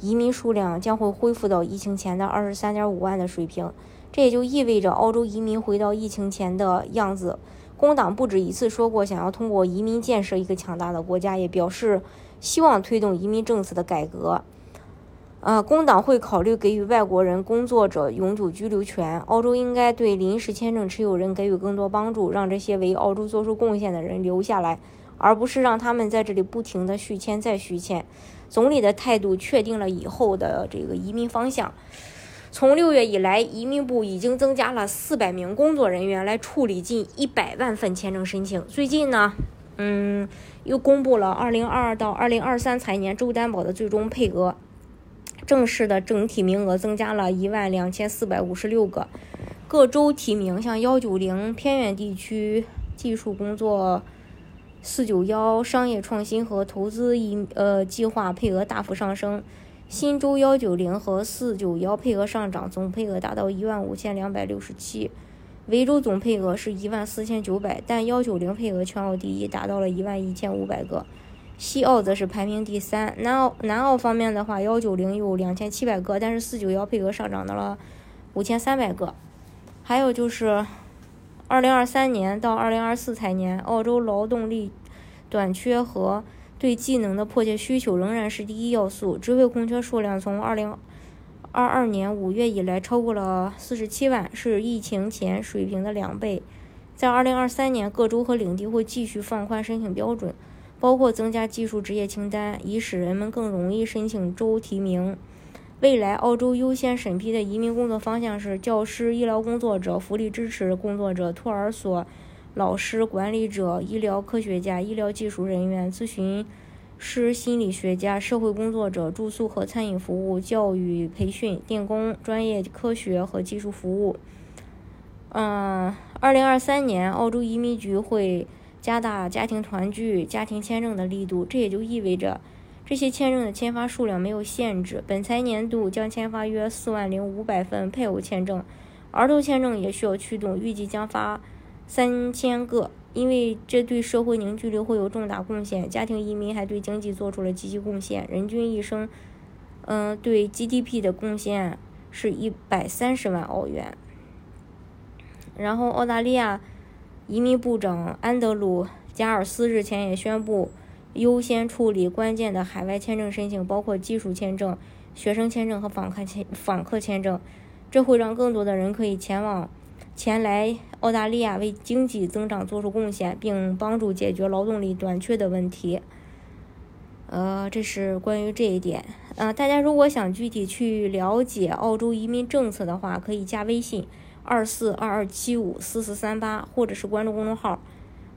移民数量将会恢复到疫情前的二十三点五万的水平，这也就意味着澳洲移民回到疫情前的样子。工党不止一次说过想要通过移民建设一个强大的国家，也表示希望推动移民政策的改革。呃，工党会考虑给予外国人工作者永久居留权。澳洲应该对临时签证持有人给予更多帮助，让这些为澳洲做出贡献的人留下来。而不是让他们在这里不停的续签再续签。总理的态度确定了以后的这个移民方向。从六月以来，移民部已经增加了四百名工作人员来处理近一百万份签证申请。最近呢，嗯，又公布了二零二二到二零二三财年州担保的最终配额，正式的整体名额增加了一万两千四百五十六个。各州提名，像幺九零偏远地区技术工作。四九幺商业创新和投资一呃计划配额大幅上升，新州幺九零和四九幺配额上涨，总配额达到一万五千两百六十七。维州总配额是一万四千九百，但幺九零配额全澳第一，达到了一万一千五百个。西澳则是排名第三。南澳南澳方面的话，幺九零有两千七百个，但是四九幺配额上涨到了五千三百个。还有就是。二零二三年到二零二四财年，澳洲劳动力短缺和对技能的迫切需求仍然是第一要素。职位空缺数量从二零二二年五月以来超过了四十七万，是疫情前水平的两倍。在二零二三年，各州和领地会继续放宽申请标准，包括增加技术职业清单，以使人们更容易申请州提名。未来，澳洲优先审批的移民工作方向是教师、医疗工作者、福利支持工作者、托儿所老师、管理者、医疗科学家、医疗技术人员、咨询师、心理学家、社会工作者、住宿和餐饮服务、教育培训、电工、专业科学和技术服务。嗯，二零二三年，澳洲移民局会加大家庭团聚、家庭签证的力度，这也就意味着。这些签证的签发数量没有限制，本财年度将签发约四万零五百份配偶签证，儿童签证也需要驱动，预计将发三千个，因为这对社会凝聚力会有重大贡献。家庭移民还对经济做出了积极贡献，人均一生，嗯，对 GDP 的贡献是一百三十万澳元。然后，澳大利亚移民部长安德鲁·加尔斯日前也宣布。优先处理关键的海外签证申请，包括技术签证、学生签证和访客签访客签证。这会让更多的人可以前往前来澳大利亚，为经济增长做出贡献，并帮助解决劳动力短缺的问题。呃，这是关于这一点。呃，大家如果想具体去了解澳洲移民政策的话，可以加微信二四二二七五四四三八，或者是关注公众号。